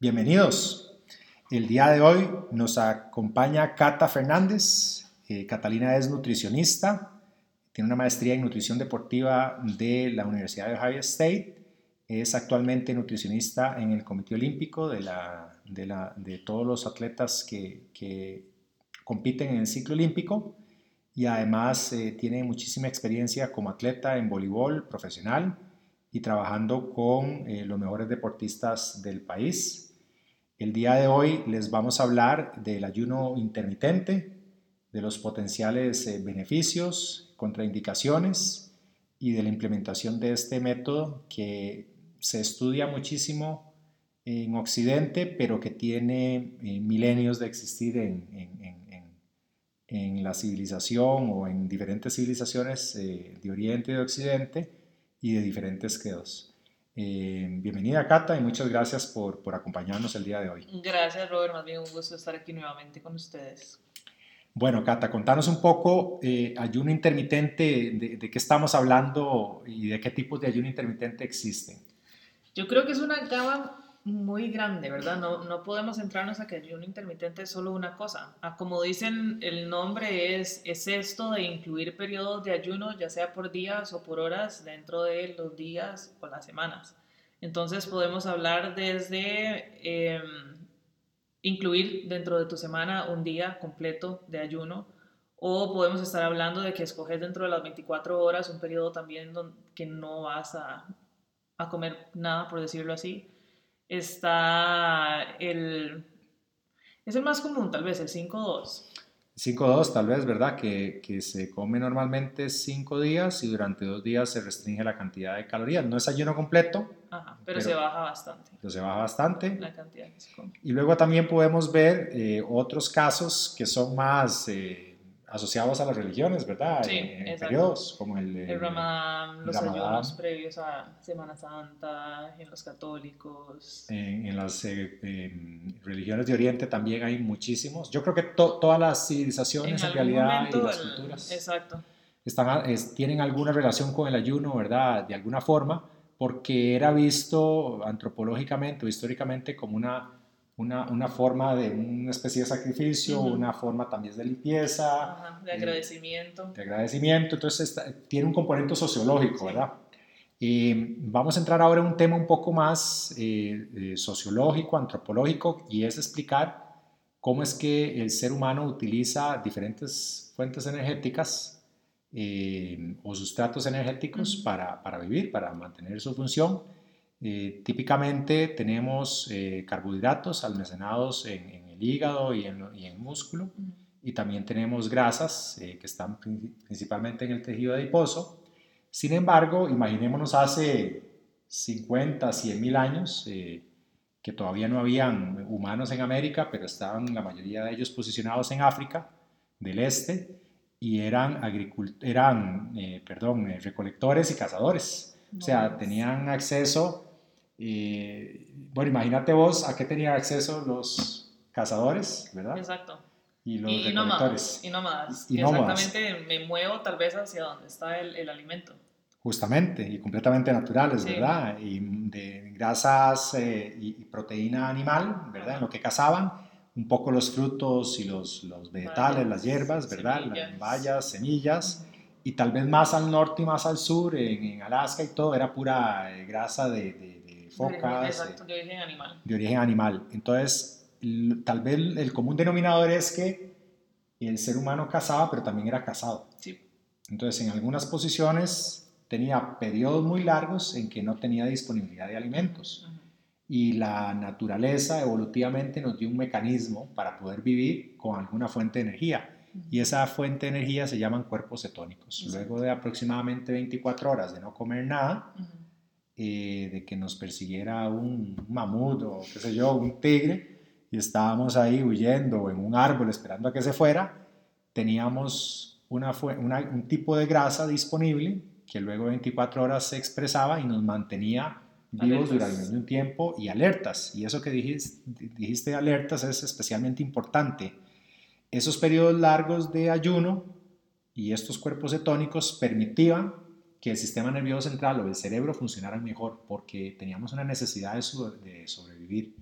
Bienvenidos. El día de hoy nos acompaña Cata Fernández. Eh, Catalina es nutricionista, tiene una maestría en nutrición deportiva de la Universidad de Ohio State. Es actualmente nutricionista en el Comité Olímpico de, todos los atletas que, que, compiten en el ciclo olímpico y además eh, tiene muchísima experiencia como atleta en voleibol profesional y trabajando con eh, los mejores deportistas del país. El día de hoy les vamos a hablar del ayuno intermitente, de los potenciales eh, beneficios, contraindicaciones y de la implementación de este método que se estudia muchísimo en Occidente, pero que tiene eh, milenios de existir en, la civilización o en diferentes civilizaciones eh, de Oriente y de Occidente y de diferentes credos. Eh, bienvenida Cata y muchas gracias por, por, acompañarnos el día de hoy. Gracias Robert, más bien un gusto estar aquí nuevamente con ustedes. Bueno, Cata, contanos un poco eh, ayuno intermitente, de, de, qué estamos hablando y de qué tipos de ayuno intermitente existen. Yo creo que es una gama muy grande, ¿verdad? No, no podemos centrarnos a que el ayuno intermitente es solo una cosa. Ah, como dicen, el nombre es, es esto de incluir periodos de ayuno, ya sea por días o por horas, dentro de los días o las semanas. Entonces podemos hablar desde em, incluir dentro de tu semana un día completo de ayuno o podemos estar hablando de que escoges dentro de las 24 horas un periodo también que no vas a, a comer nada, por decirlo así está el... Es el más común, tal vez, el 5-2. 5-2 tal vez, ¿verdad? Que, que, se come normalmente 5 días y durante 2 días se restringe la cantidad de calorías. No es ayuno completo. Ajá, pero, se baja bastante. Pero se baja bastante. La cantidad que se come. Y luego también podemos ver eh, otros casos que son más... Eh, asociados a las religiones, ¿verdad? Sí, en, periodos como el, el Ramadán, los ayunos previos a Semana Santa, en los católicos. En, en las eh, religiones de Oriente también hay muchísimos. Yo creo que todas las civilizaciones en, realidad y las culturas exacto. Están, tienen alguna relación con el ayuno, ¿verdad? De alguna forma, porque era visto antropológicamente o históricamente como una una, una, forma de una especie de sacrificio, una forma también de limpieza. de agradecimiento. de agradecimiento, entonces tiene un componente sociológico, ¿verdad? Vamos a entrar ahora en un tema un poco más eh, eh, sociológico, antropológico, y es explicar cómo es que el ser humano utiliza diferentes fuentes energéticas eh, o sustratos energéticos para, para, vivir, para mantener su función eh, típicamente tenemos eh, carbohidratos almacenados en, el hígado y en, y en músculo y también tenemos grasas eh, que están principalmente en el tejido adiposo. Sin embargo, imaginémonos hace 50, 100 mil años que todavía no habían humanos en América, pero estaban la mayoría de ellos posicionados en África del este y eran, eran perdón, recolectores y cazadores. O sea, tenían acceso bueno, imagínate vos a qué tenían acceso los cazadores, ¿verdad? Exacto. Y los y, nómadas. Y nómadas. Y, Exactamente, me muevo tal vez hacia donde está el, el alimento. Justamente, y completamente naturales, ¿verdad? Y de grasas eh, y, proteína animal, ¿verdad? En lo que cazaban, un poco los frutos y los, los vegetales, las hierbas, ¿verdad? Semillas. Las bayas, semillas. Y tal vez más al norte y más al sur, en, Alaska y todo, era pura eh, grasa de focas. Exacto, de origen animal. De origen animal. Entonces, tal vez el común denominador es que el ser humano cazaba, pero también era cazado. Sí. Entonces, en algunas posiciones tenía periodos muy largos en que no tenía disponibilidad de alimentos. Y la naturaleza evolutivamente nos dio un mecanismo para poder vivir con alguna fuente de energía. Y esa fuente de energía se llaman cuerpos cetónicos. Luego de aproximadamente 24 horas de no comer nada, eh, de que nos persiguiera un mamut o qué sé yo, un tigre, y estábamos ahí huyendo en un árbol esperando a que se fuera, teníamos una, un tipo de grasa disponible que luego de 24 horas se expresaba y nos mantenía vivos durante un tiempo y alertas. Y eso que dijiste, dijiste alertas es especialmente importante. Esos periodos largos de ayuno y estos cuerpos cetónicos permitían que el sistema nervioso central o el cerebro funcionaran mejor porque teníamos una necesidad de, sobrevivir.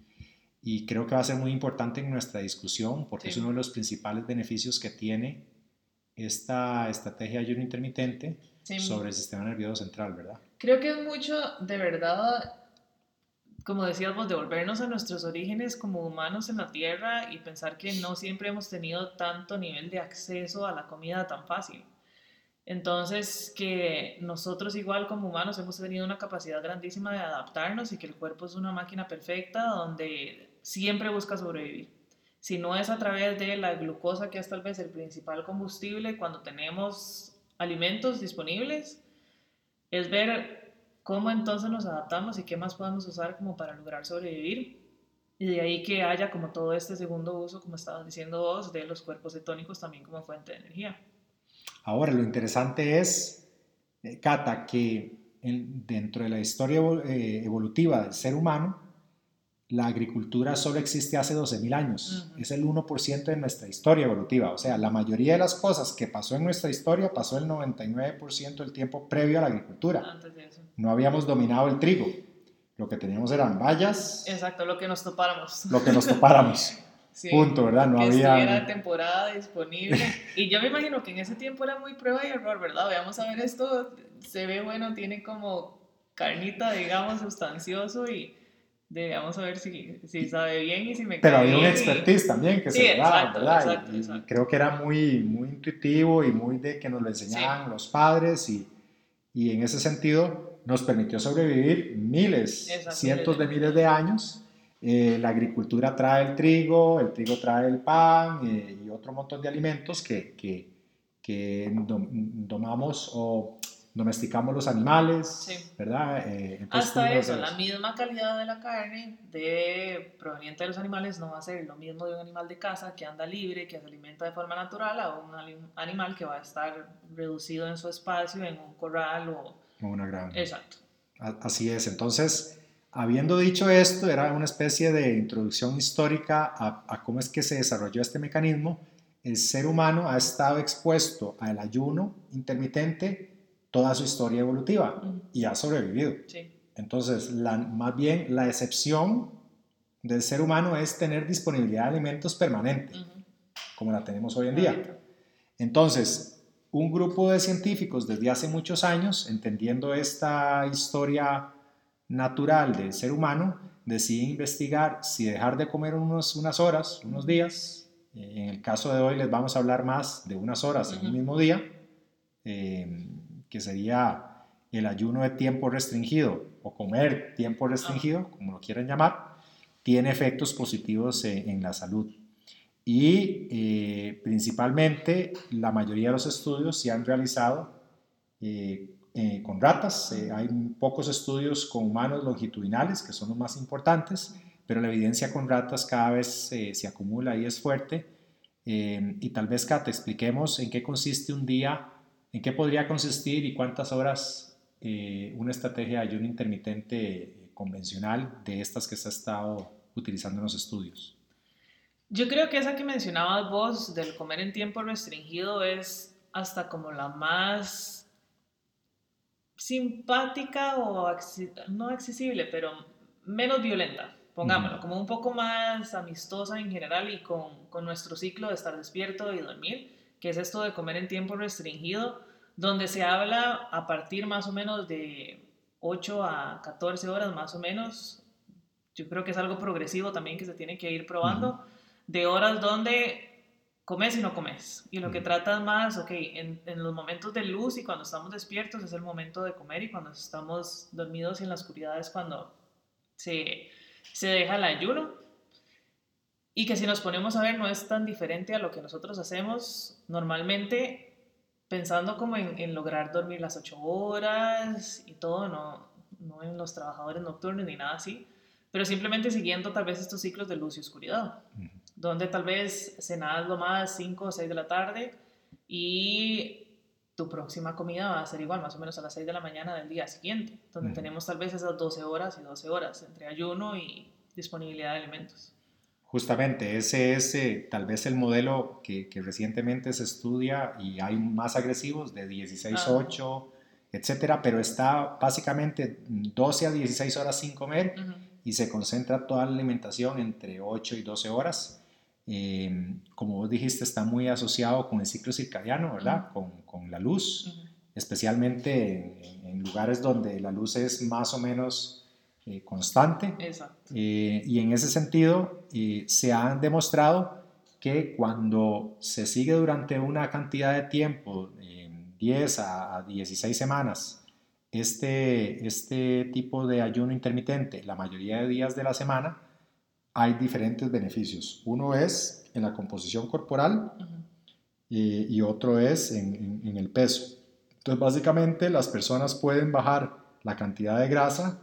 y creo que va a ser muy importante en nuestra discusión porque es uno de los principales beneficios que tiene esta estrategia de ayuno intermitente sobre el sistema nervioso central, ¿verdad? Creo que es mucho, de verdad, como decíamos, devolvernos a nuestros orígenes como humanos en la Tierra y pensar que no siempre hemos tenido tanto nivel de acceso a la comida tan fácil. Entonces, que nosotros igual como humanos hemos tenido una capacidad grandísima de adaptarnos y que el cuerpo es una máquina perfecta donde siempre busca sobrevivir. Si no es a través de la glucosa, que es tal vez el principal combustible cuando tenemos alimentos disponibles, es ver cómo entonces nos adaptamos y qué más podemos usar como para lograr sobrevivir. Y de ahí que haya como todo este segundo uso, como estabas diciendo vos, de los cuerpos cetónicos también como fuente de energía. Ahora, lo interesante es, eh, Cata, que dentro de la historia eh, evolutiva del ser humano, la agricultura solo existe hace 12.000 años. Es el 1% de nuestra historia evolutiva. O sea, la mayoría de las cosas que pasó en nuestra historia pasó el 99% del tiempo previo a la agricultura. Antes de eso. No habíamos dominado el trigo. Lo que teníamos eran vallas. Exacto, lo que nos topáramos. Lo que nos topáramos. Punto, ¿verdad? No que había... temporada disponible. Y yo me imagino que en ese tiempo era muy prueba y error, ¿verdad? Veamos a ver esto, se ve bueno, tiene como carnita, digamos, sustancioso y debíamos ver si, si sabe bien y si me Pero había un expertise también que se daba, ¿verdad? Exacto, y, creo que era muy, muy intuitivo y muy de que nos lo enseñaban los padres y, y en ese sentido nos permitió sobrevivir miles, cientos de miles de años eh, la agricultura trae el trigo, el trigo trae el pan eh, y otro montón de alimentos que, que, que domamos o domesticamos los animales, ¿verdad? Eh, Hasta eso, la misma calidad de la carne de, proveniente de los animales no va a ser lo mismo de un animal de casa que anda libre, que se alimenta de forma natural, a un animal que va a estar reducido en su espacio, en un corral o... O una granja. Exacto. Así es, entonces Habiendo dicho esto, era una especie de introducción histórica a, cómo es que se desarrolló este mecanismo. El ser humano ha estado expuesto al ayuno intermitente toda su historia evolutiva y ha sobrevivido. Entonces, la, más bien la excepción del ser humano es tener disponibilidad de alimentos permanente, como la tenemos hoy en día. Entonces, un grupo de científicos desde hace muchos años, entendiendo esta historia natural del ser humano, decide investigar si dejar de comer unos, unas horas, unos días, eh, en el caso de hoy les vamos a hablar más de unas horas en un mismo día, eh, que sería el ayuno de tiempo restringido o comer tiempo restringido, como lo quieran llamar, tiene efectos positivos en, la salud. Y eh, principalmente la mayoría de los estudios se han realizado eh, con ratas. Eh, hay pocos estudios con humanos longitudinales, que son los más importantes, pero la evidencia con ratas cada vez eh, se acumula y es fuerte. y tal vez, Kat, expliquemos en qué consiste un día, en qué podría consistir y cuántas horas una estrategia de ayuno intermitente convencional de estas que se ha estado utilizando en los estudios. Yo creo que esa que mencionabas vos del comer en tiempo restringido es hasta como la más simpática o no accesible, pero menos violenta, pongámoslo, como un poco más amistosa en general y con, con, nuestro ciclo de estar despierto y dormir, que es esto de comer en tiempo restringido, donde se habla a partir más o menos de 8 a 14 horas más o menos. Yo creo que es algo progresivo también que se tiene que ir probando, de horas donde comes y no comes. Y lo que tratas más, ok, en, en, los momentos de luz y cuando estamos despiertos es el momento de comer y cuando estamos dormidos y en la oscuridad es cuando se, se deja el ayuno. Y que si nos ponemos a ver no es tan diferente a lo que nosotros hacemos normalmente pensando como en, en lograr dormir las ocho horas y todo, no, no en los trabajadores nocturnos ni nada así, pero simplemente siguiendo tal vez estos ciclos de luz y oscuridad donde tal vez cenas lo más 5 o 6 de la tarde y tu próxima comida va a ser igual, más o menos a las 6 de la mañana del día siguiente, donde tenemos tal vez esas 12 horas y 12 horas entre ayuno y disponibilidad de alimentos. Justamente, ese es eh, tal vez el modelo que, que, recientemente se estudia y hay más agresivos de 16-8, etcétera, pero está básicamente 12 a 16 horas sin comer y se concentra toda la alimentación entre 8 y 12 horas. Eh, como vos dijiste, está muy asociado con el ciclo circadiano, ¿verdad? con, con, la luz, especialmente en, lugares donde la luz es más o menos eh, constante. Eh, y en ese sentido, se han demostrado que cuando se sigue durante una cantidad de tiempo, 10 a 16 semanas, este, este tipo de ayuno intermitente, la mayoría de días de la semana, hay diferentes beneficios. Uno es en la composición corporal y, otro es en, en, el peso. Entonces, básicamente, las personas pueden bajar la cantidad de grasa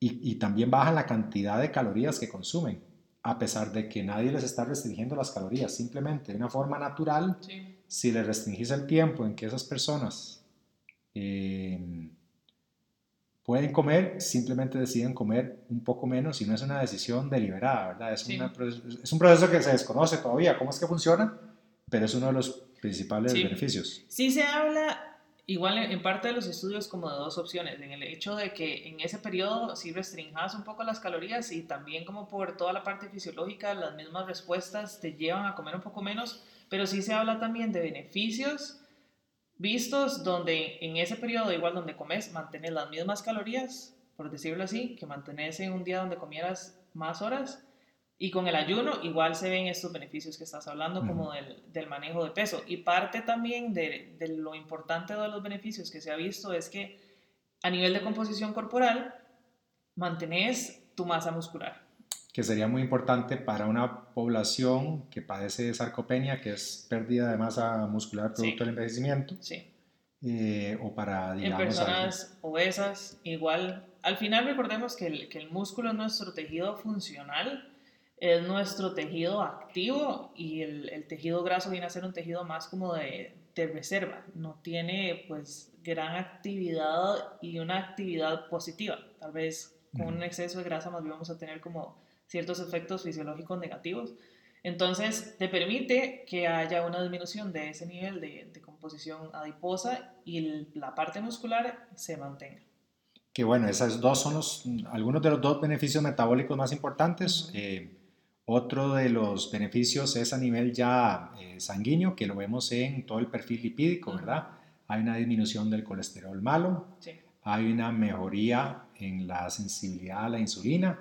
y, y, también bajan la cantidad de calorías que consumen, a pesar de que nadie les está restringiendo las calorías. Simplemente, de una forma natural, si les restringís el tiempo en que esas personas eh, pueden comer, simplemente deciden comer un poco menos y no es una decisión deliberada, ¿verdad? Es, es, un proceso que se desconoce todavía, cómo es que funciona, pero es uno de los principales beneficios. Sí se habla, igual en parte de los estudios, como de dos opciones, en el hecho de que en ese periodo sí restringas un poco las calorías y también como por toda la parte fisiológica, las mismas respuestas te llevan a comer un poco menos, pero sí se habla también de beneficios vistos donde en ese periodo, igual donde comes, mantienes las mismas calorías, por decirlo así, que mantenés en un día donde comieras más horas. Y con el ayuno igual se ven estos beneficios que estás hablando, como del, del, manejo de peso. Y parte también de, de, lo importante de los beneficios que se ha visto es que a nivel de composición corporal, mantenés tu masa muscular que sería muy importante para una población que padece de sarcopenia, que es pérdida de masa muscular producto del envejecimiento. Sí. Eh, o para, digamos... En personas obesas, igual. Al final recordemos que el, que el músculo es nuestro tejido funcional, es nuestro tejido activo y el, el, tejido graso viene a ser un tejido más como de, de reserva. No tiene pues gran actividad y una actividad positiva. Tal vez con un exceso de grasa más bien vamos a tener como ciertos efectos fisiológicos negativos. Entonces, te permite que haya una disminución de ese nivel de, composición adiposa y la parte muscular se mantenga. Que bueno, esos dos son los, algunos de los dos beneficios metabólicos más importantes. Eh, otro de los beneficios es a nivel ya eh, sanguíneo, que lo vemos en todo el perfil lipídico, ¿verdad? Hay una disminución del colesterol malo, hay una mejoría en la sensibilidad a la insulina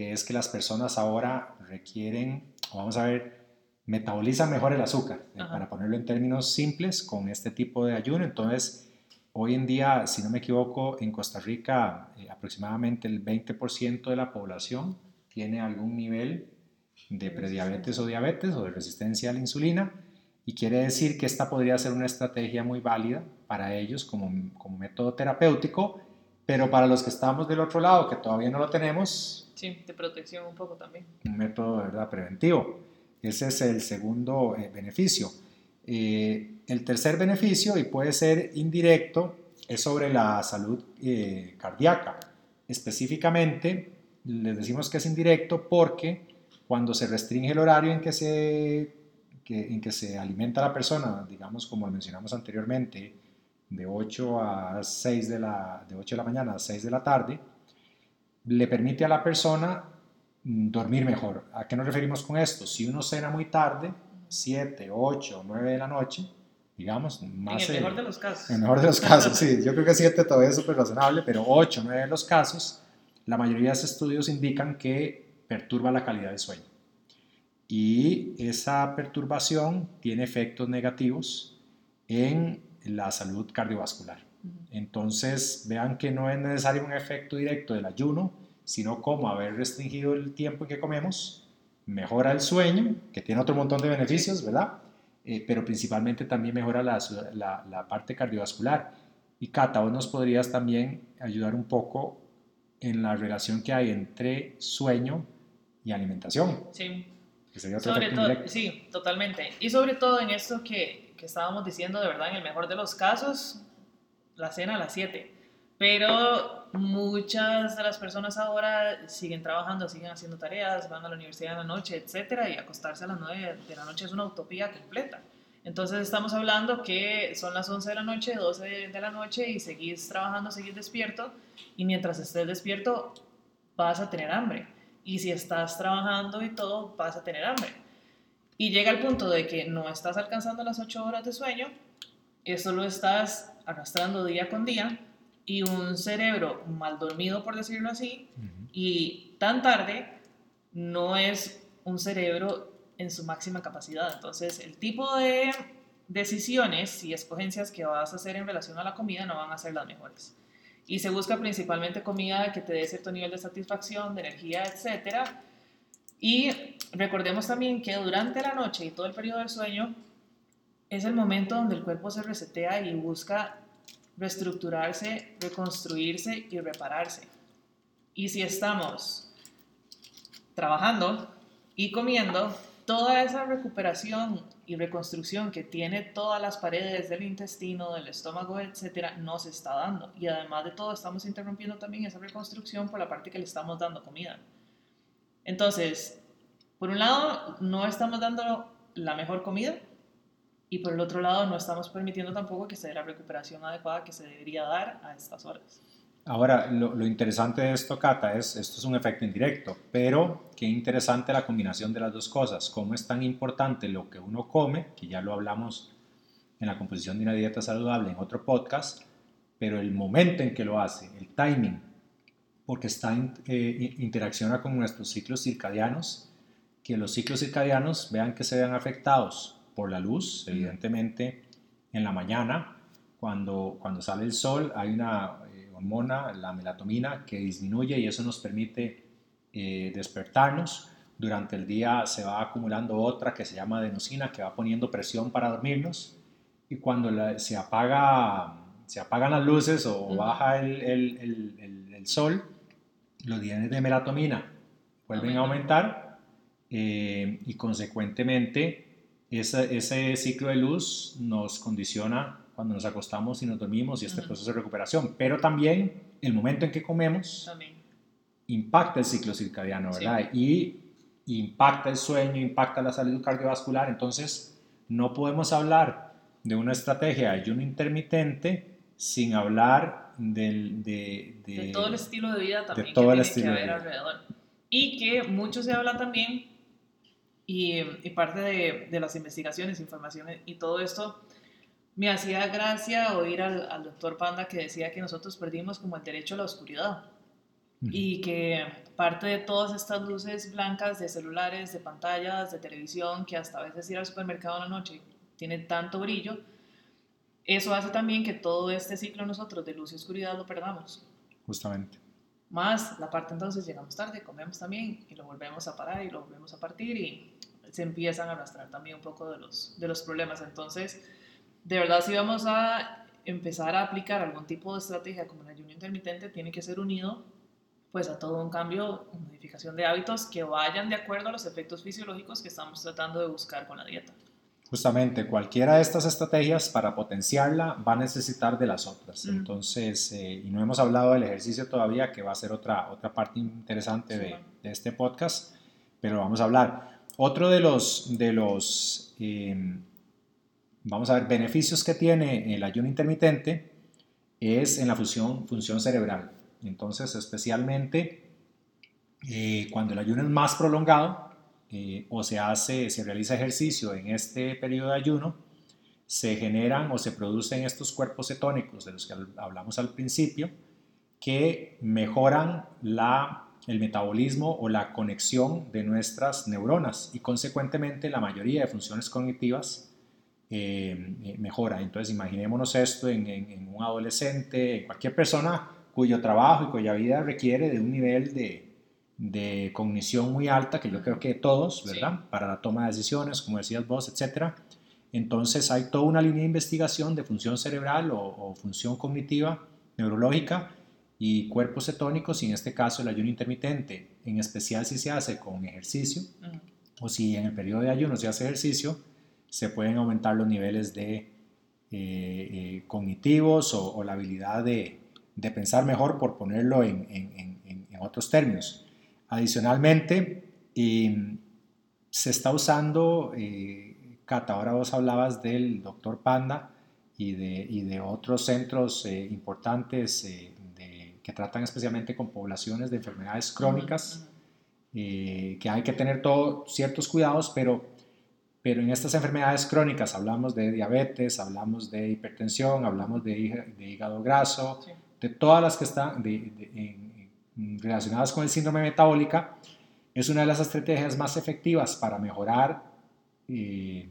que es que las personas ahora requieren, vamos a ver, metabolizan mejor el azúcar, eh, para ponerlo en términos simples, con este tipo de ayuno. Entonces, hoy en día, si no me equivoco, en Costa Rica eh, aproximadamente el 20% de la población tiene algún nivel de prediabetes o diabetes o de resistencia a la insulina y quiere decir que esta podría ser una estrategia muy válida para ellos como, como método terapéutico, pero para los que estamos del otro lado, que todavía no lo tenemos, Sí, de protección un poco también. Un método de verdad preventivo. Ese es el segundo eh, beneficio. Eh, el tercer beneficio, y puede ser indirecto, es sobre la salud eh, cardíaca. Específicamente, les decimos que es indirecto porque cuando se restringe el horario en que se, que, en que se alimenta la persona, digamos como mencionamos anteriormente, de 8 a 6 de la, de 8 de la mañana a 6 de la tarde, le permite a la persona mm, dormir mejor. ¿A qué nos referimos con esto? Si uno cena muy tarde, 7, 8, 9 de la noche, digamos, más... En el mejor de los casos. En el mejor de los casos, sí. Yo creo que 7 todavía es súper razonable, pero 8, 9 de los casos, la mayoría de esos estudios indican que perturba la calidad del sueño. Y esa perturbación tiene efectos negativos en la salud cardiovascular. Entonces, vean que no es necesario un efecto directo del ayuno, sino como haber restringido el tiempo en que comemos, mejora el sueño, que tiene otro montón de beneficios, ¿verdad? Eh, pero principalmente también mejora la, la, parte cardiovascular. Y Cata, vos nos podrías también ayudar un poco en la relación que hay entre sueño y alimentación. Sí. sobre todo, sí, totalmente. Y sobre todo en esto que, que estábamos diciendo, de verdad, en el mejor de los casos, la cena a las 7. Pero muchas de las personas ahora siguen trabajando, siguen haciendo tareas, van a la universidad en la noche, etcétera, y acostarse a las 9 de la noche es una utopía completa. Entonces estamos hablando que son las 11 de la noche, 12 de la noche y seguís trabajando, seguís despierto y mientras estés despierto vas a tener hambre. Y si estás trabajando y todo, vas a tener hambre. Y llega el punto de que no estás alcanzando las 8 horas de sueño, eso lo estás arrastrando día con día y un cerebro mal dormido, por decirlo así, y tan tarde, no es un cerebro en su máxima capacidad. Entonces, el tipo de decisiones y escogencias que vas a hacer en relación a la comida no van a ser las mejores. Y se busca principalmente comida que te dé cierto nivel de satisfacción, de energía, etc. Y recordemos también que durante la noche y todo el periodo del sueño es el momento donde el cuerpo se resetea y busca reestructurarse, reconstruirse y repararse. Y si estamos trabajando y comiendo, toda esa recuperación y reconstrucción que tiene todas las paredes del intestino, del estómago, etcétera, no se está dando. Y además de todo, estamos interrumpiendo también esa reconstrucción por la parte que le estamos dando comida. Entonces, por un lado, no estamos dando la mejor comida y por el otro lado, no estamos permitiendo tampoco que se dé la recuperación adecuada que se debería dar a estas horas. Ahora, lo, interesante de esto, Cata, es, esto es un efecto indirecto, pero qué interesante la combinación de las dos cosas, cómo es tan importante lo que uno come, que ya lo hablamos en la composición de una dieta saludable en otro podcast, pero el momento en que lo hace, el timing, porque está eh, interacciona con nuestros ciclos circadianos, que los ciclos circadianos vean que se vean afectados por la luz, evidentemente en la mañana, cuando, cuando sale el sol, hay una hormona, la melatonina, que disminuye y eso nos permite eh, despertarnos. Durante el día se va acumulando otra que se llama adenosina, que va poniendo presión para dormirnos. Y cuando se, apaga, se apagan las luces o baja el, el, el, sol, los niveles de melatonina vuelven a aumentar eh, y consecuentemente ese, ese ciclo de luz nos condiciona cuando nos acostamos y nos dormimos y este proceso de recuperación, pero también el momento en que comemos impacta el ciclo circadiano, ¿verdad? Y impacta el sueño, impacta la salud cardiovascular, entonces no podemos hablar de una estrategia de ayuno intermitente sin hablar del, de, de, todo el estilo de vida también todo que el estilo que haber alrededor. Y que mucho se habla también, y, y parte de, de, las investigaciones, informaciones y todo esto, me hacía gracia oír al, doctor Panda que decía que nosotros perdimos como el derecho a la oscuridad y que parte de todas estas luces blancas de celulares, de pantallas, de televisión, que hasta a veces ir al supermercado en la noche tiene tanto brillo, eso hace también que todo este ciclo nosotros de luz y oscuridad lo perdamos. Justamente. Más la parte entonces llegamos tarde, comemos también y lo volvemos a parar y lo volvemos a partir y se empiezan a arrastrar también un poco de los, de los problemas. Entonces, de verdad si vamos a empezar a aplicar algún tipo de estrategia como el ayuno intermitente, tiene que ser unido pues a todo un cambio, modificación de hábitos que vayan de acuerdo a los efectos fisiológicos que estamos tratando de buscar con la dieta. Justamente, cualquiera de estas estrategias para potenciarla va a necesitar de las otras. Entonces, eh, y no hemos hablado del ejercicio todavía, que va a ser otra, otra parte interesante de, de, este podcast, pero vamos a hablar. Otro de los, de los eh, vamos a ver, beneficios que tiene el ayuno intermitente es en la función, función cerebral. Entonces, especialmente eh, cuando el ayuno es más prolongado eh, o se hace, se realiza ejercicio en este periodo de ayuno, se generan o se producen estos cuerpos cetónicos de los que hablamos al principio, que mejoran la, el metabolismo o la conexión de nuestras neuronas y consecuentemente la mayoría de funciones cognitivas eh, eh, mejora. Entonces imaginémonos esto en, un adolescente, en cualquier persona cuyo trabajo y cuya vida requiere de un nivel de, de cognición muy alta, que yo creo que todos, ¿verdad? Para la toma de decisiones, como decías vos, etcétera. Entonces hay toda una línea de investigación de función cerebral o, función cognitiva, neurológica y cuerpos cetónicos, y en este caso el ayuno intermitente, en especial si se hace con ejercicio, o si en el periodo de ayuno se hace ejercicio, se pueden aumentar los niveles de eh, eh, cognitivos o, la habilidad de, de, pensar mejor, por ponerlo en, en, en, otros términos. Adicionalmente, se está usando, eh, Cata, ahora vos hablabas del doctor Panda y de, y de otros centros eh, importantes eh, que tratan especialmente con poblaciones de enfermedades crónicas, eh, que hay que tener todos ciertos cuidados, pero, pero en estas enfermedades crónicas hablamos de diabetes, hablamos de hipertensión, hablamos de, de hígado graso, de todas las que están relacionadas con el síndrome metabólica, es una de las estrategias más efectivas para mejorar eh,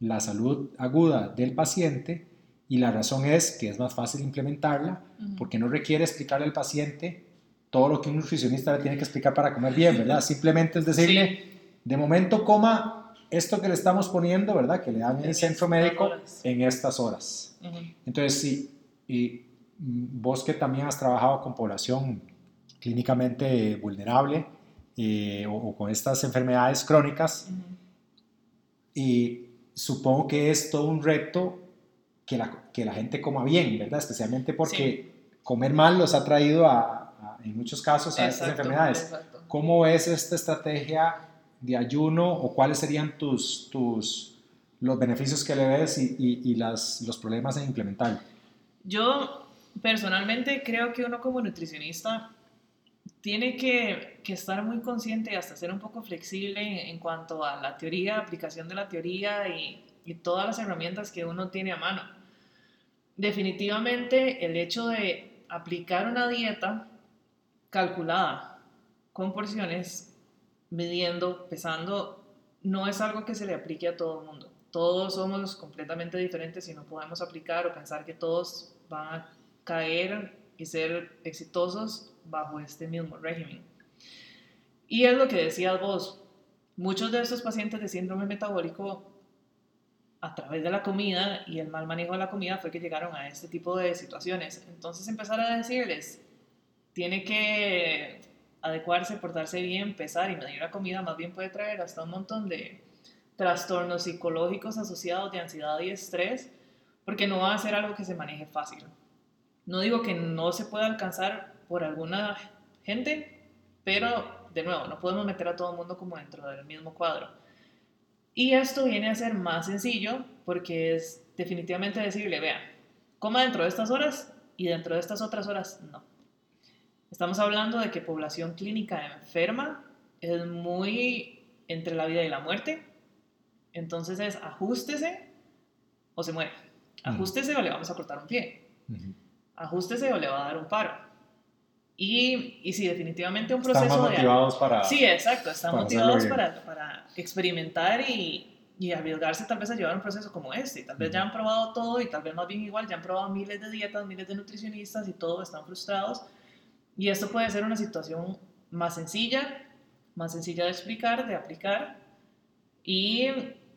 la salud aguda del paciente y la razón es que es más fácil implementarla porque no requiere explicarle al paciente todo lo que un nutricionista le tiene que explicar para comer bien, ¿verdad? Simplemente es decirle, de momento coma esto que le estamos poniendo, ¿verdad? Que le dan en el centro médico en estas horas. Entonces, sí, y mm, vos que también has trabajado con población clínicamente vulnerable eh, o, con estas enfermedades crónicas, y supongo que es todo un reto que la, que la gente coma bien, ¿verdad? Especialmente porque comer mal los ha traído a, en muchos casos a estas enfermedades. ¿Cómo es esta estrategia de ayuno o cuáles serían tus, tus, los beneficios que le ves y, y, las, los problemas en implementar? Yo personalmente creo que uno como nutricionista tiene que, estar muy consciente y hasta ser un poco flexible en, cuanto a la teoría, aplicación de la teoría y, y, todas las herramientas que uno tiene a mano. Definitivamente el hecho de aplicar una dieta calculada con porciones, midiendo, pesando, no es algo que se le aplique a todo el mundo. Todos somos completamente diferentes y no podemos aplicar o pensar que todos van a caer y ser exitosos bajo este mismo régimen. Y es lo que decías vos, muchos de estos pacientes de síndrome metabólico, a través de la comida y el mal manejo de la comida, fue que llegaron a este tipo de situaciones. Entonces empezar a decirles, tiene que adecuarse, portarse bien, pesar y medir la comida, más bien puede traer hasta un montón de trastornos psicológicos asociados de ansiedad y estrés, porque no va a ser algo que se maneje fácil. No digo que no se pueda alcanzar por alguna gente, pero de nuevo, no podemos meter a todo el mundo como dentro del mismo cuadro. Y esto viene a ser más sencillo porque es definitivamente decirle, vean, coma dentro de estas horas y dentro de estas otras horas no. Estamos hablando de que población clínica enferma es muy entre la vida y la muerte. Entonces es ajustese o se muere. Ajustese o le vamos a cortar un pie. Ajustese o le va a dar un paro. Y, y sí, definitivamente un proceso Están motivados para... Sí, exacto, están motivados para, para, experimentar y, y, arriesgarse tal vez a llevar un proceso como este. Tal vez ya han probado todo y tal vez más bien igual, ya han probado miles de dietas, miles de nutricionistas y todos están frustrados. Y esto puede ser una situación más sencilla, más sencilla de explicar, de aplicar y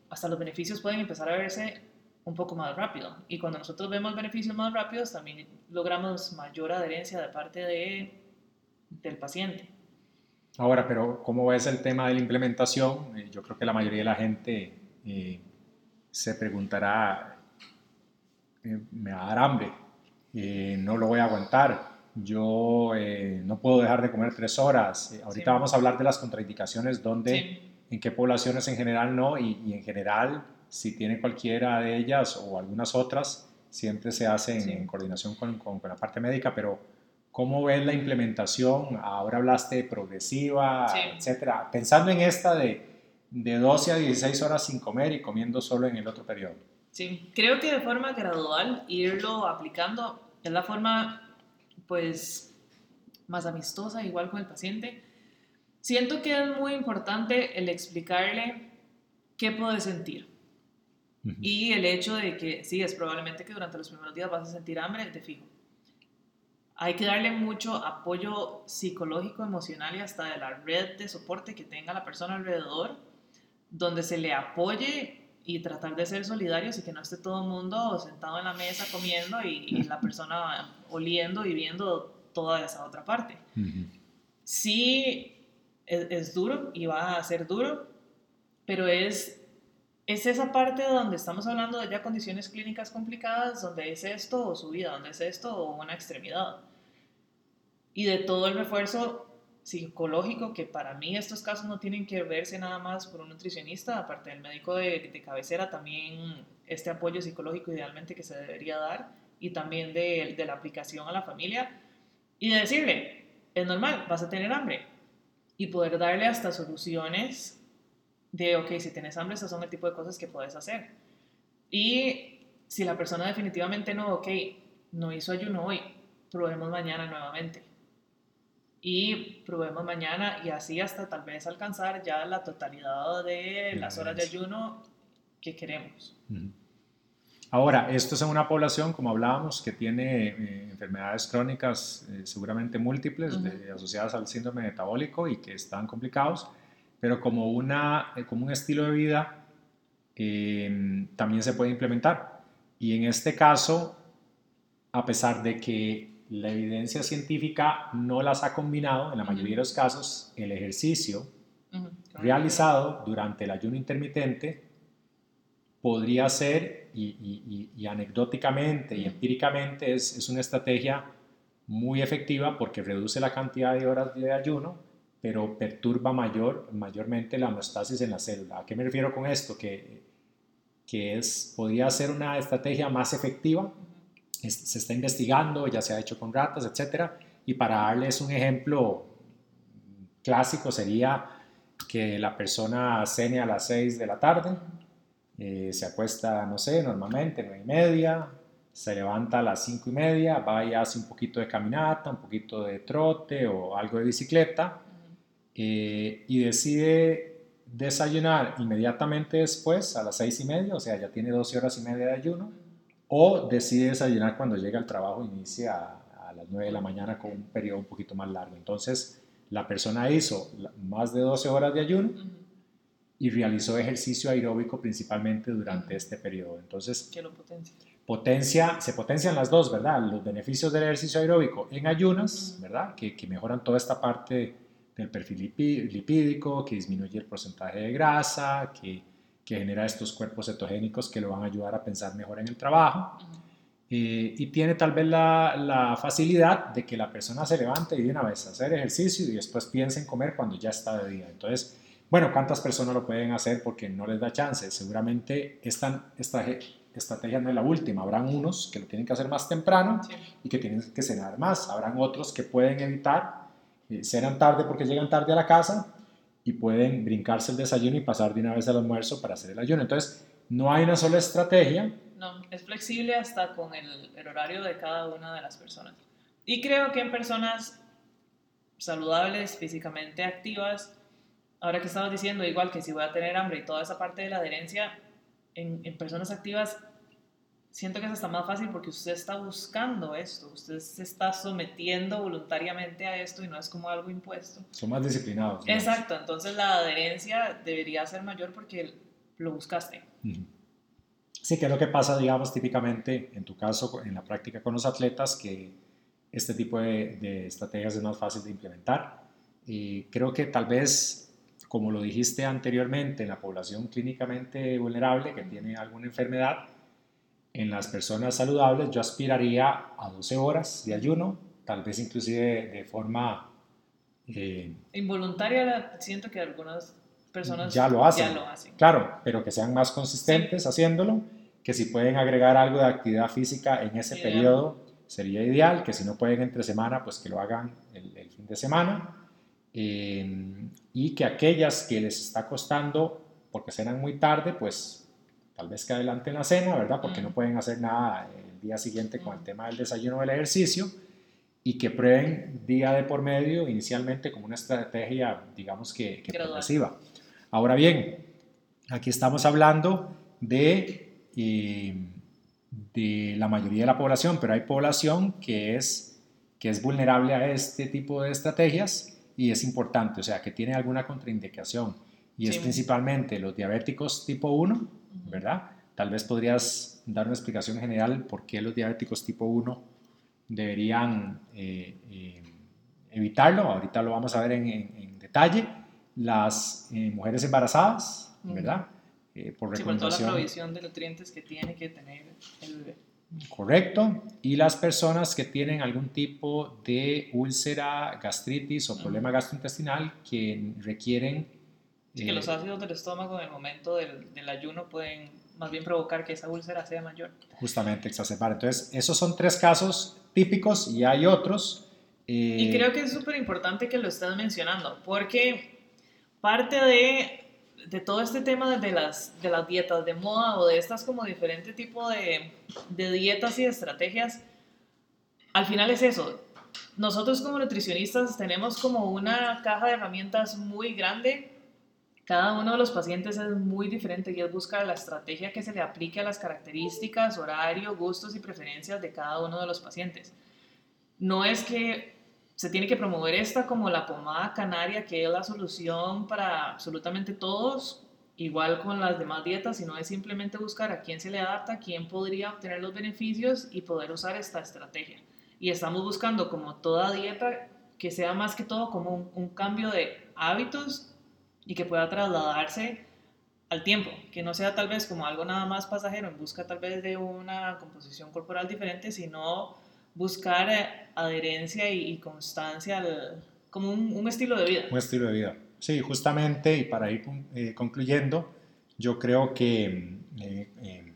hasta los beneficios pueden empezar a verse un poco más rápido. Y cuando nosotros vemos beneficios más rápidos, también logramos mayor adherencia de parte de, del paciente. Ahora, pero ¿cómo ves el tema de la implementación? Eh, yo creo que la mayoría de la gente eh, se preguntará, eh, me va a dar hambre, no lo voy a aguantar, yo no puedo dejar de comer tres horas. ahorita vamos a hablar de las contraindicaciones, donde, en qué poblaciones en general no, y, y en general si tiene cualquiera de ellas o algunas otras, siempre se hace en, coordinación con, con, la parte médica, pero ¿cómo ves la implementación? Ahora hablaste de progresiva, etcétera. Pensando en esta de, de 12 a 16 horas sin comer y comiendo solo en el otro periodo. Sí, creo que de forma gradual irlo aplicando es la forma, pues, más amistosa, igual con el paciente. Siento que es muy importante el explicarle qué puede sentir. Y el hecho de que sí, es probablemente que durante los primeros días vas a sentir hambre, te fijo. Hay que darle mucho apoyo psicológico, emocional y hasta de la red de soporte que tenga la persona alrededor, donde se le apoye y tratar de ser solidarios y que no esté todo el mundo sentado en la mesa comiendo y, la persona oliendo y viendo toda esa otra parte. Sí, es, es duro y va a ser duro, pero es es esa parte donde estamos hablando de ya condiciones clínicas complicadas, donde es esto o su vida, donde es esto o una extremidad. Y de todo el refuerzo psicológico, que para mí estos casos no tienen que verse nada más por un nutricionista, aparte del médico de, cabecera, también este apoyo psicológico idealmente que se debería dar y también de, de la aplicación a la familia y de decirle, es normal, vas a tener hambre y poder darle hasta soluciones de, ok, si tienes hambre, esas son el tipo de cosas que puedes hacer. Y si la persona definitivamente no, ok, no hizo ayuno hoy, probemos mañana nuevamente. Y probemos mañana y así hasta tal vez alcanzar ya la totalidad de las horas de ayuno que queremos. Ahora, esto es en una población, como hablábamos, que tiene eh, enfermedades crónicas eh, seguramente múltiples asociadas al síndrome metabólico y que están complicados, pero como, una, eh, como un estilo de vida em, también se puede implementar. Y en este caso, a pesar de que la evidencia científica no las ha combinado, en la mayoría de los casos, el ejercicio realizado durante el ayuno intermitente podría ser, y, anecdóticamente y empíricamente, es, es, una estrategia muy efectiva porque reduce la cantidad de horas de ayuno, pero perturba mayor, mayormente la homeostasis en la célula. ¿A qué me refiero con esto? Que, que es, podría ser una estrategia más efectiva, se está investigando, ya se ha hecho con ratas, etc. Y para darles un ejemplo clásico sería que la persona cene a las 6 de la tarde, eh, se acuesta, no sé, normalmente, nueve y media, se levanta a las cinco y media, va y hace un poquito de caminata, un poquito de trote o algo de bicicleta eh, y decide desayunar inmediatamente después a las seis y media, o sea, ya tiene 12 horas y media de ayuno, o decide desayunar cuando llega al trabajo, inicia a, a las 9 de la mañana con un periodo un poquito más largo. Entonces, la persona hizo más de 12 horas de ayuno y realizó ejercicio aeróbico principalmente durante este periodo. Entonces, ¿Qué lo potencia? Potencia, se potencian las dos, ¿verdad? Los beneficios del ejercicio aeróbico en ayunas, ¿verdad? Que, que, mejoran toda esta parte del perfil lipídico, que disminuye el porcentaje de grasa, que, que, genera estos cuerpos cetogénicos que lo van a ayudar a pensar mejor en el trabajo. Eh, y tiene tal vez la, la, facilidad de que la persona se levante y de una vez hacer ejercicio y después piense en comer cuando ya está de día. Entonces, bueno, ¿cuántas personas lo pueden hacer porque no les da chance? Seguramente esta, esta estrategia no es la última. Habrán unos que lo tienen que hacer más temprano y que tienen que cenar más. Habrán otros que pueden evitar, eh, cenan tarde porque llegan tarde a la casa y pueden brincarse el desayuno y pasar de una vez al almuerzo para hacer el ayuno. Entonces, no hay una sola estrategia. No, es flexible hasta con el, el horario de cada una de las personas. Y creo que en personas saludables, físicamente activas, ahora que estabas diciendo, igual que si voy a tener hambre y toda esa parte de la adherencia, en, en, personas activas, siento que es hasta más fácil porque usted está buscando esto, usted se está sometiendo voluntariamente a esto y no es como algo impuesto. Son más disciplinados. Exacto, entonces la adherencia debería ser mayor porque lo buscaste. Sí, que es lo que pasa, digamos, típicamente en tu caso, en la práctica con los atletas, que este tipo de, de estrategias es más fácil de implementar. Y creo que tal vez como lo dijiste anteriormente, en la población clínicamente vulnerable que tiene alguna enfermedad, en las personas saludables yo aspiraría a 12 horas de ayuno, tal vez inclusive de forma... Eh, Involuntaria, siento que algunas personas ya lo, hacen, Claro, pero que sean más consistentes haciéndolo, que si pueden agregar algo de actividad física en ese periodo sería ideal, que si no pueden entre semana, pues que lo hagan el, el fin de semana Em, y que aquellas que les está costando porque cenan muy tarde, pues tal vez que adelanten la cena, ¿verdad? Porque no pueden hacer nada el día siguiente con el tema del desayuno o del ejercicio y que prueben día de por medio inicialmente como una estrategia, digamos que, que progresiva. Ahora bien, aquí estamos hablando de, em, de la mayoría de la población, pero hay población que es, que es vulnerable a este tipo de estrategias y es importante, o sea, que tiene alguna contraindicación y es principalmente los diabéticos tipo 1, ¿verdad? Tal vez podrías dar una explicación general por qué los diabéticos tipo 1 deberían eh, eh, evitarlo, ahorita lo vamos a ver en, detalle, las eh, mujeres embarazadas, ¿verdad? por recomendación. Sí, por toda la provisión de nutrientes que tiene que tener el bebé. Correcto. Y las personas que tienen algún tipo de úlcera, gastritis o problema gastrointestinal que requieren... Sí, que los eh, ácidos del estómago en el momento del, del, ayuno pueden más bien provocar que esa úlcera sea mayor. Justamente, exacerbar. Entonces, esos son tres casos típicos y hay otros. y eh, creo que es súper importante que lo estés mencionando, porque parte de de todo este tema de las, de las dietas de moda o de estas como diferente tipo de, de dietas y de estrategias, al final es eso. Nosotros como nutricionistas tenemos como una caja de herramientas muy grande. Cada uno de los pacientes es muy diferente y es buscar la estrategia que se le aplique a las características, horario, gustos y preferencias de cada uno de los pacientes. No es que se tiene que promover esta como la pomada canaria, que es la solución para absolutamente todos, igual con las demás dietas, sino es simplemente buscar a quién se le adapta, quién podría obtener los beneficios y poder usar esta estrategia. Y estamos buscando como toda dieta que sea más que todo como un, un cambio de hábitos y que pueda trasladarse al tiempo, que no sea tal vez como algo nada más pasajero en busca tal vez de una composición corporal diferente, sino buscar eh, adherencia y, constancia como un, estilo de vida. Un estilo de vida. Sí, justamente, y para ir eh, concluyendo, yo creo que eh,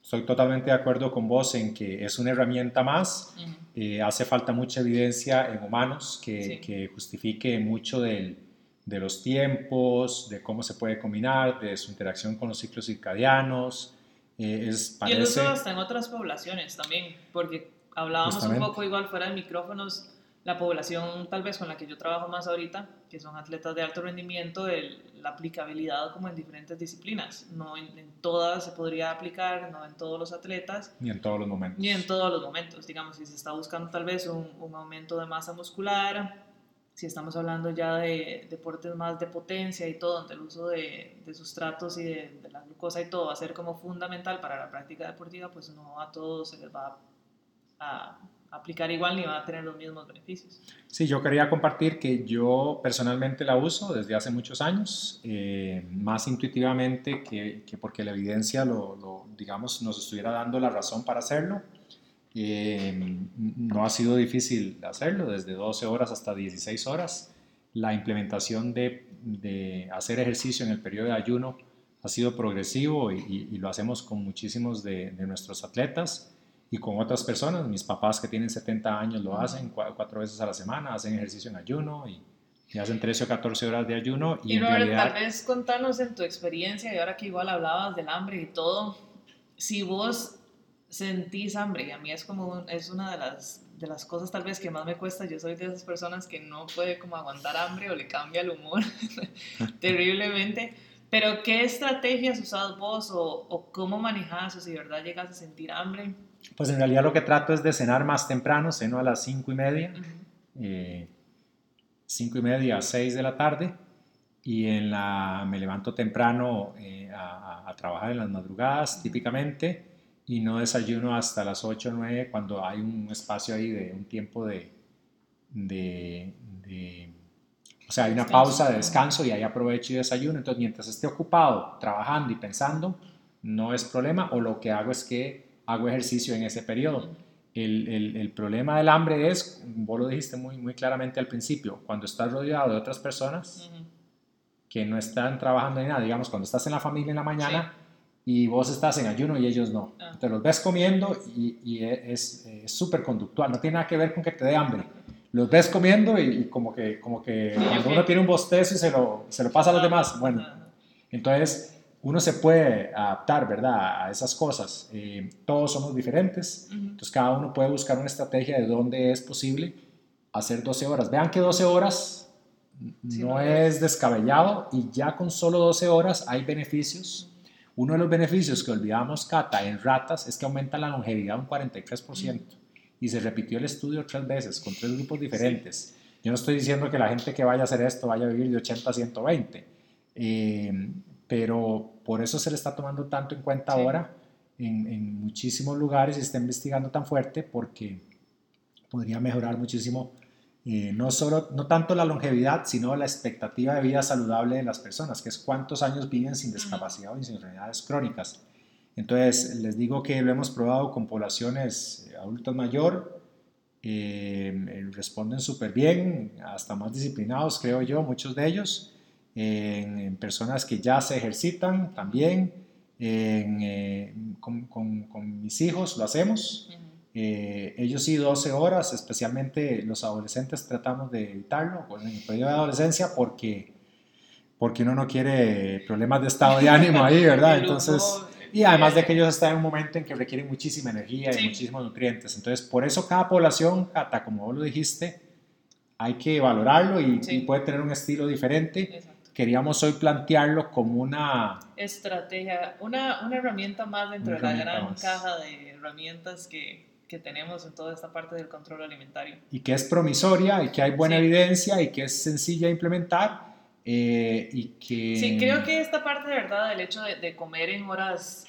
estoy totalmente de acuerdo con vos en que es una herramienta más. hace falta mucha evidencia en humanos que, que justifique mucho del, de los tiempos, de cómo se puede combinar, de su interacción con los ciclos circadianos. es, parece... Y el uso hasta en otras poblaciones también, porque hablábamos un poco igual fuera de micrófonos, la población tal vez con la que yo trabajo más ahorita, que son atletas de alto rendimiento, el, la aplicabilidad como en diferentes disciplinas. No en, todas se podría aplicar, no en todos los atletas. Ni en todos los momentos. Ni en todos los momentos. Digamos, si se está buscando tal vez un, un aumento de masa muscular, si estamos hablando ya de deportes más de potencia y todo, donde el uso de, de sustratos y de, de, la glucosa y todo va a ser como fundamental para la práctica deportiva, pues no a todos se les va a a aplicar igual ni va a tener los mismos beneficios. Sí, yo quería compartir que yo personalmente la uso desde hace muchos años, eh, más intuitivamente que, que, porque la evidencia lo, lo, digamos, nos estuviera dando la razón para hacerlo. Eh, no ha sido difícil hacerlo, desde 12 horas hasta 16 horas. La implementación de, de hacer ejercicio en el periodo de ayuno ha sido progresivo y, y, lo hacemos con muchísimos de, de nuestros atletas y con otras personas. Mis papás que tienen 70 años lo hacen cuatro, veces a la semana, hacen ejercicio en ayuno y, hacen 13 o 14 horas de ayuno. Y, y tal vez contanos en tu experiencia, y ahora que igual hablabas del hambre y todo, si vos sentís hambre, y a mí es como es una de las, de las cosas tal vez que más me cuesta, yo soy de esas personas que no puede como aguantar hambre o le cambia el humor terriblemente. Pero, ¿qué estrategias usas vos o, o cómo manejas o si de verdad llegas a sentir hambre? Pues en realidad lo que trato es de cenar más temprano, ceno a las cinco y media, eh, cinco y media a 6 de la tarde y en la, me levanto temprano eh, a, a, trabajar en las madrugadas típicamente y no desayuno hasta las 8 o 9 cuando hay un espacio ahí de un tiempo de, de, de o sea, hay una pausa de descanso y ahí aprovecho y desayuno. Entonces, mientras esté ocupado trabajando y pensando, no es problema. O lo que hago es que hago ejercicio en ese periodo. El, el, el, problema del hambre es, vos lo dijiste muy, muy claramente al principio, cuando estás rodeado de otras personas que no están trabajando en nada, digamos, cuando estás en la familia en la mañana y vos estás en ayuno y ellos no. Ah. Te los ves comiendo y, y es súper conductual, no tiene nada que ver con que te dé hambre. Los ves comiendo y, como que, como que cuando uno tiene un bostezo y se lo, se lo pasa a los demás. Bueno, entonces uno se puede adaptar, ¿verdad?, a esas cosas. Eh, todos somos diferentes, entonces cada uno puede buscar una estrategia de dónde es posible hacer 12 horas. Vean que 12 horas no, es descabellado y ya con solo 12 horas hay beneficios. Uno de los beneficios que olvidamos, Cata, en ratas es que aumenta la longevidad un 43%. Y se repitió el estudio tres veces con tres grupos diferentes. Yo no estoy diciendo que la gente que vaya a hacer esto vaya a vivir de 80 a 120. Eh, pero por eso se le está tomando tanto en cuenta ahora en, en, muchísimos lugares y está investigando tan fuerte porque podría mejorar muchísimo eh, no, solo, no tanto la longevidad, sino la expectativa de vida saludable de las personas, que es cuántos años viven sin discapacidad o sin enfermedades crónicas. Entonces, les digo que lo hemos probado con poblaciones adultas mayor, eh, responden súper bien, hasta más disciplinados, creo yo, muchos de ellos, en, personas que ya se ejercitan también, eh, con, con, mis hijos lo hacemos. Eh, ellos sí 12 horas, especialmente los adolescentes tratamos de evitarlo en el periodo de adolescencia porque, porque uno no quiere problemas de estado de ánimo ahí, ¿verdad? Entonces, y además de que ellos están en un momento en que requieren muchísima energía y muchísimos nutrientes. Entonces, por eso cada población, Cata, como vos lo dijiste, hay que valorarlo y, puede tener un estilo diferente. Queríamos hoy plantearlo como una... Estrategia, una, una herramienta más dentro de la gran caja de herramientas que, que tenemos en toda esta parte del control alimentario. Y que es promisoria y que hay buena evidencia y que es sencilla de implementar eh, y que... Sí, creo que esta parte de verdad del hecho de, comer en horas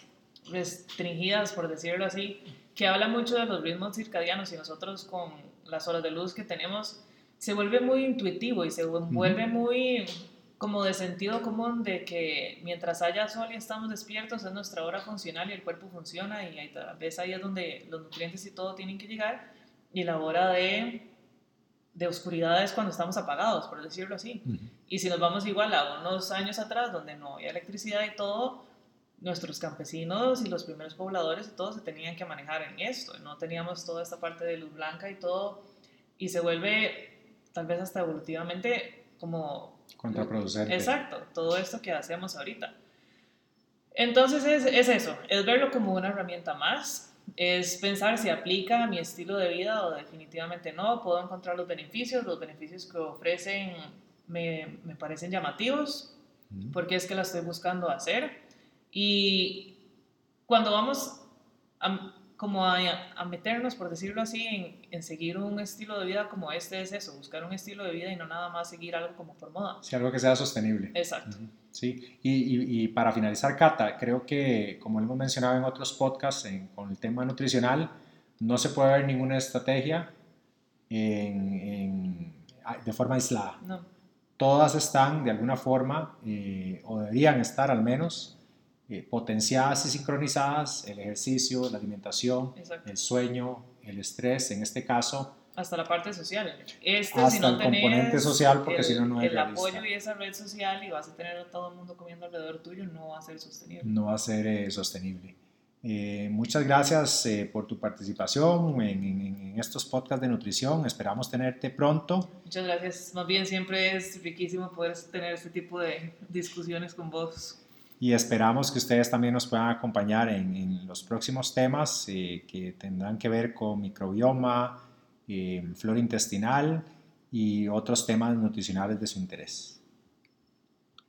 restringidas, por decirlo así, que habla mucho de los ritmos circadianos y nosotros con las horas de luz que tenemos, se vuelve muy intuitivo y se vuelve muy como de sentido común de que mientras haya sol y estamos despiertos es nuestra hora funcional y el cuerpo funciona y tal vez ahí es donde los nutrientes y todo tienen que llegar y la hora de de oscuridad es cuando estamos apagados, por decirlo así. Y si nos vamos igual a unos años atrás, donde no había electricidad y todo, nuestros campesinos y los primeros pobladores y todo se tenían que manejar en esto. No teníamos toda esta parte de luz blanca y todo. Y se vuelve, tal vez hasta evolutivamente, como... Contraproducente. Exacto, todo esto que hacemos ahorita. Entonces es, es eso, es verlo como una herramienta más es pensar si aplica a mi estilo de vida o definitivamente no. Puedo encontrar los beneficios, los beneficios que ofrecen me, me parecen llamativos porque es que la estoy buscando hacer. Y cuando vamos a, como a, a, meternos, por decirlo así, en, en, seguir un estilo de vida como este es eso, buscar un estilo de vida y no nada más seguir algo como por moda. Sí, algo que sea sostenible. Exacto. Sí, y, y, para finalizar, Cata, creo que como hemos mencionado en otros podcasts con el tema nutricional, no se puede ver ninguna estrategia en, de forma aislada. No. Todas están de alguna forma, eh, o deberían estar al menos, eh, potenciadas y sincronizadas, el ejercicio, la alimentación, el sueño, el estrés, en este caso, hasta la parte social. Este, Hasta si no el componente social, porque si no, no es El apoyo y esa red social y vas a tener a todo el mundo comiendo alrededor tuyo, no va a ser sostenible. No va a ser eh, sostenible. Eh, muchas gracias eh, por tu participación en, en, estos podcasts de nutrición. Esperamos tenerte pronto. Muchas gracias. Más bien siempre es riquísimo poder tener este tipo de discusiones con vos. Y esperamos que ustedes también nos puedan acompañar en, los próximos temas que tendrán que ver con microbioma, flora intestinal y otros temas nutricionales de su interés.